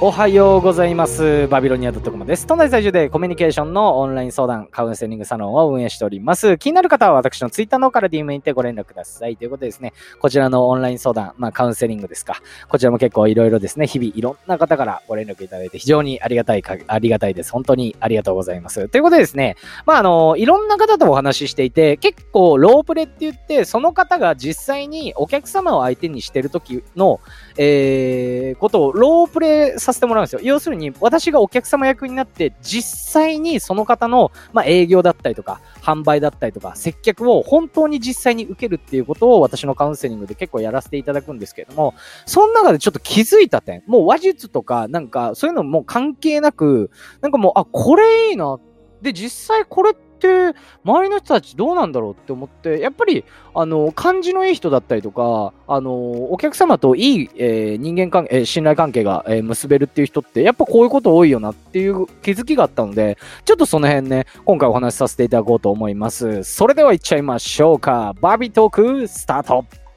おはようございます。バビロニア .com です。都内在住でコミュニケーションのオンライン相談、カウンセリングサロンを運営しております。気になる方は私のツイッターの方から DM にてご連絡ください。ということでですね、こちらのオンライン相談、まあカウンセリングですか？こちらも結構いろいろですね、日々いろんな方からご連絡いただいて非常にありがたいか、ありがたいです。本当にありがとうございます。ということでですね、まああの、いろんな方とお話ししていて、結構ロープレって言って、その方が実際にお客様を相手にしてる時の、えー、ことをロープレさせてもらうんですよ。要するに、私がお客様役になって、実際にその方の、まあ、営業だったりとか、販売だったりとか、接客を本当に実際に受けるっていうことを私のカウンセリングで結構やらせていただくんですけれども、その中でちょっと気づいた点、もう話術とか、なんか、そういうのも関係なく、なんかもう、あ、これいいな。で、実際これって、って周りの人たちどうなんだろうって思ってやっぱりあの感じのいい人だったりとかあのお客様といい、えー、人間関係、えー、信頼関係が、えー、結べるっていう人ってやっぱこういうこと多いよなっていう気づきがあったのでちょっとその辺ね今回お話しさせていただこうと思います。それではいっちゃいましょうか。バービートークスタート。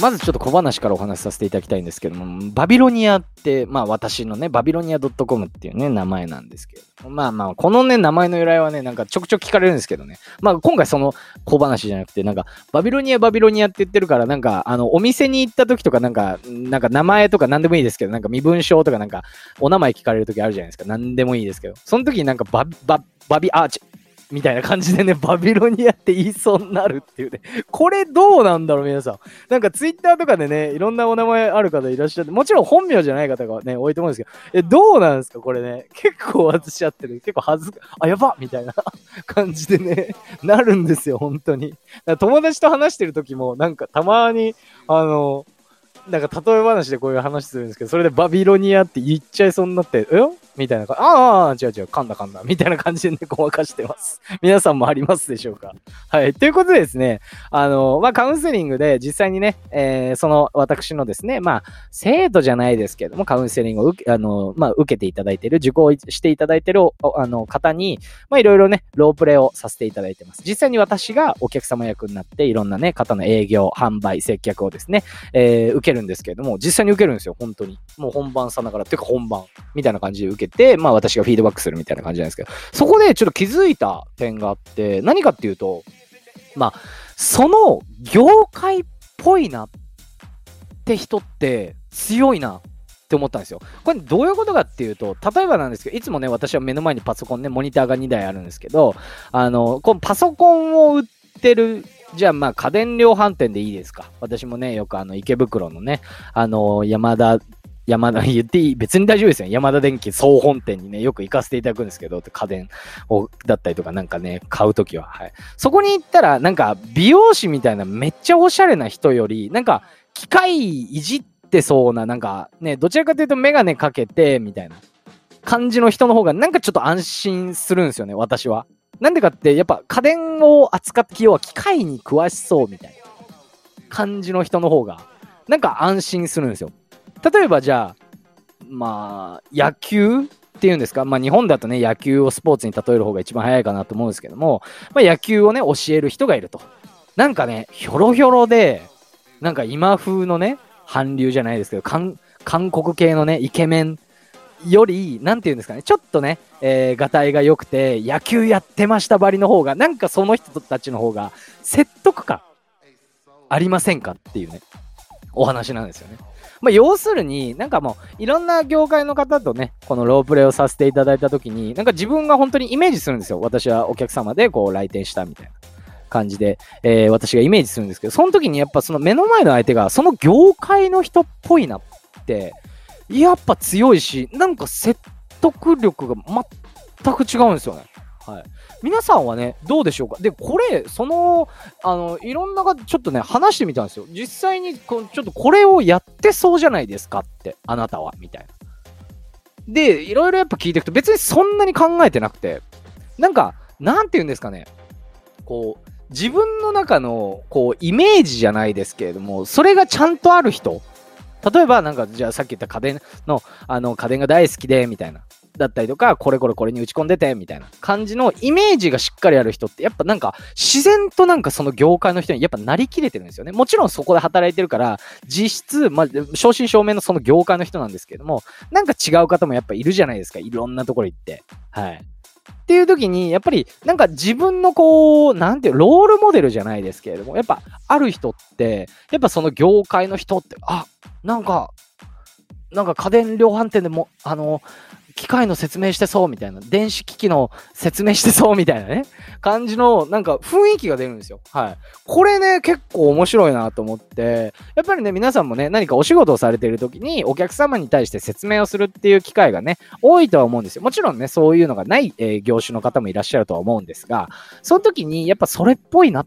まずちょっと小話からお話しさせていただきたいんですけども、バビロニアって、まあ私のね、バビロニア .com っていうね、名前なんですけど、まあまあ、このね、名前の由来はね、なんかちょくちょく聞かれるんですけどね、まあ今回その小話じゃなくて、なんか、バビロニア、バビロニアって言ってるから、なんか、あの、お店に行った時とか、なんか、なんか名前とか何でもいいですけど、なんか身分証とかなんか、お名前聞かれる時あるじゃないですか。何でもいいですけど、その時になんかバ、バ、バビ、あ、ち、みたいな感じでね、バビロニアって言いそうになるっていうね。これどうなんだろう、皆さん。なんかツイッターとかでね、いろんなお名前ある方いらっしゃって、もちろん本名じゃない方がね、多いと思うんですけど、え、どうなんですか、これね。結構私やってる。結構恥ずか、あ、やばみたいな 感じでね、なるんですよ、本当に。友達と話してる時も、なんかたまに、あの、なんか例え話でこういう話するんですけど、それでバビロニアって言っちゃいそうになって、えみたいな感じ。ああ、違う違う、噛んだ噛んだ。みたいな感じでね、ごまかしてます。皆さんもありますでしょうか？はい。ということでですね、あの、まあ、カウンセリングで実際にね、えー、その私のですね、まあ、生徒じゃないですけども、カウンセリングを受け、あの、まあ、受けていただいている、受講していただいている、あの、方に、ま、いろいろね、ロープレイをさせていただいてます。実際に私がお客様役になって、いろんなね、方の営業、販売、接客をですね、えー、受けるるんですけれども、実際に受けるんですよ、本当に。もう本番さながら、ていうか本番、みたいな感じで受けて、まあ、私がフィードバックするみたいな感じなんですけど、そこでちょっと気づいた点があって、何かっていうと、まあ、その業界っぽいなって人って強いなって思ったんですよ。これどういうことかっていうと、例えばなんですけど、いつもね、私は目の前にパソコンね、モニターが2台あるんですけど、あの、このパソコンを売ってるじゃあまあ家電量販店でいいですか？私もね、よくあの池袋のね、あの山田山田、言っていい、別に大丈夫ですよ。山田電機総本店にね、よく行かせていただくんですけど、家電を、だったりとかなんかね、買うときは。はい。そこに行ったら、なんか、美容師みたいなめっちゃおしゃれな人より、なんか、機械いじってそうな、なんか、ね、どちらかというとメガネかけて、みたいな感じの人の方が、なんかちょっと安心するんですよね、私は。なんでかって、やっぱ家電を扱って、要は機械に詳しそうみたいな感じの人の方が、なんか安心するんですよ。例えばじゃあ、まあ、野球っていうんですか、まあ、日本だとね、野球をスポーツに例える方が一番早いかなと思うんですけども、まあ、野球をね、教える人がいると。なんかね、ひょろひょろで、なんか今風のね、韓流じゃないですけど、韓国系のね、イケメンより、なんていうんですかね、ちょっとね、えー、がたいが良くて、野球やってましたばりの方が、なんかその人たちの方が説得感ありませんかっていうね、お話なんですよね。まあ、要するに、なんかもう、いろんな業界の方とね、このロープレイをさせていただいたときに、なんか自分が本当にイメージするんですよ。私はお客様でこう来店したみたいな感じで、えー、私がイメージするんですけど、その時にやっぱその目の前の相手が、その業界の人っぽいなって、やっぱ強いし、なんか説得力が全く違うんですよね。はい。皆さんはね、どうでしょうか？で、これ、その、あの、いろんなが、ちょっとね、話してみたんですよ。実際にこ、ちょっとこれをやってそうじゃないですかって、あなたは、みたいな。で、いろいろやっぱ聞いていくと、別にそんなに考えてなくて、なんか、なんて言うんですかね、こう、自分の中の、こう、イメージじゃないですけれども、それがちゃんとある人、例えば、なんか、じゃあさっき言った家電の、あの、家電が大好きで、みたいな。だったりとか、これこれこれに打ち込んでて、みたいな感じのイメージがしっかりある人って、やっぱなんか自然となんかその業界の人にやっぱなりきれてるんですよね。もちろんそこで働いてるから、実質、まあ、正真正銘のその業界の人なんですけれども、なんか違う方もやっぱいるじゃないですか。いろんなところ行って。はい。っていう時に、やっぱりなんか自分のこう、なんていう、ロールモデルじゃないですけれども、やっぱある人って、やっぱその業界の人って、あ、なんか、なんか家電量販店でも、あの、機械の説明してそうみたいな、電子機器の説明してそうみたいなね、感じのなんか雰囲気が出るんですよ。はい。これね、結構面白いなと思って、やっぱりね、皆さんもね、何かお仕事をされている時にお客様に対して説明をするっていう機会がね、多いとは思うんですよ。もちろんね、そういうのがない、えー、業種の方もいらっしゃるとは思うんですが、その時にやっぱそれっぽいなっ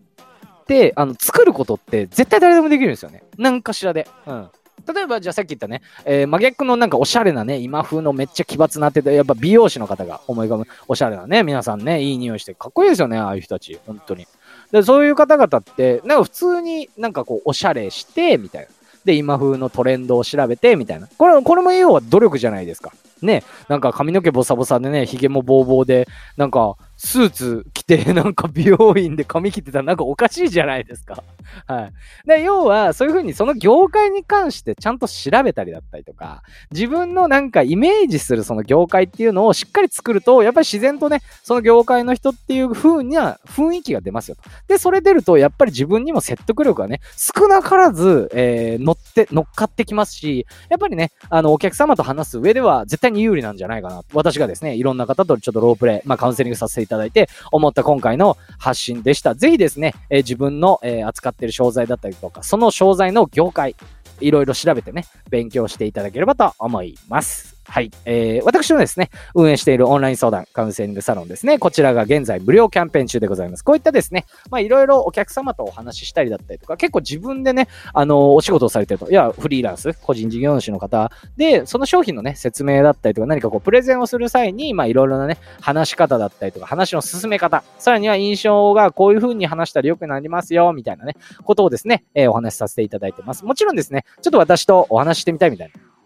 て、あの、作ることって絶対誰でもできるんですよね。何かしらで。うん。例えば、じゃあさっき言ったね、えー、真逆のなんかおしゃれなね、今風のめっちゃ奇抜なってて、やっぱ美容師の方が思い浮かぶ、おしゃれなね、皆さんね、いい匂いしてかっこいいですよね、ああいう人たち、本当に。で、そういう方々って、なんか普通になんかこう、おしゃれして、みたいな。で、今風のトレンドを調べて、みたいな。これ、これも要は努力じゃないですか。ね、なんか髪の毛ボサボサでね、髭もボーボーで、なんか、スーツ着て、なんか美容院で髪切ってたらなんかおかしいじゃないですか。はい。で、要は、そういうふうにその業界に関してちゃんと調べたりだったりとか、自分のなんかイメージするその業界っていうのをしっかり作ると、やっぱり自然とね、その業界の人っていう風な雰囲気が出ますよと。で、それ出ると、やっぱり自分にも説得力がね、少なからず、えー、乗って、乗っかってきますし、やっぱりね、あの、お客様と話す上では絶対に有利なんじゃないかな。私がですね、いろんな方とちょっとロープレイ、まあカウンセリングさせてただいて、思った今回の発信でした。ぜひですね、えー、自分の、えー、扱っている商材だったりとか、その商材の業界、いろいろ調べてね、勉強していただければと思います。はい。えー、私のですね、運営しているオンライン相談、カウンセリングサロンですね。こちらが現在無料キャンペーン中でございます。こういったですね、まあいろいろお客様とお話ししたりだったりとか、結構自分でね、あの、お仕事をされてると、いや、フリーランス、個人事業主の方で、その商品のね、説明だったりとか、何かこう、プレゼンをする際に、まあいろいろなね、話し方だったりとか、話の進め方、さらには印象がこういう風に話したら良くなりますよ、みたいなね、ことをですね、えー、お話しさせていただいてます。もちろんですね、ちょっと私とお話してみたいみたいな。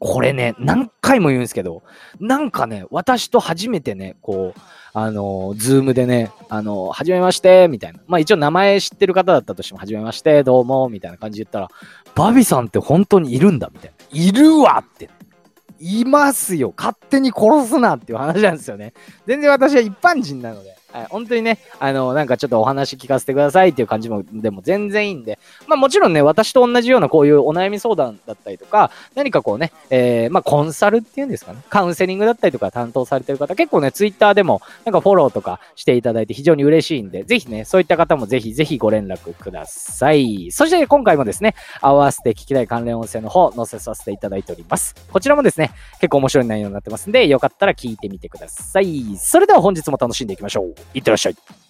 これね、何回も言うんですけど、なんかね、私と初めてね、こう、あの、ズームでね、あの、はじめまして、みたいな。まあ一応名前知ってる方だったとしても、はじめまして、どうも、みたいな感じで言ったら、バビさんって本当にいるんだ、みたいな。いるわって。いますよ。勝手に殺すなっていう話なんですよね。全然私は一般人なので。はい、本当にね、あの、なんかちょっとお話聞かせてくださいっていう感じも、でも全然いいんで、まあもちろんね、私と同じようなこういうお悩み相談だったりとか、何かこうね、えー、まあコンサルっていうんですかね、カウンセリングだったりとか担当されてる方、結構ね、ツイッターでもなんかフォローとかしていただいて非常に嬉しいんで、ぜひね、そういった方もぜひぜひご連絡ください。そして今回もですね、合わせて聞きたい関連音声の方、載せさせていただいております。こちらもですね、結構面白い内容になってますんで、よかったら聞いてみてください。それでは本日も楽しんでいきましょう。いってらっしゃい。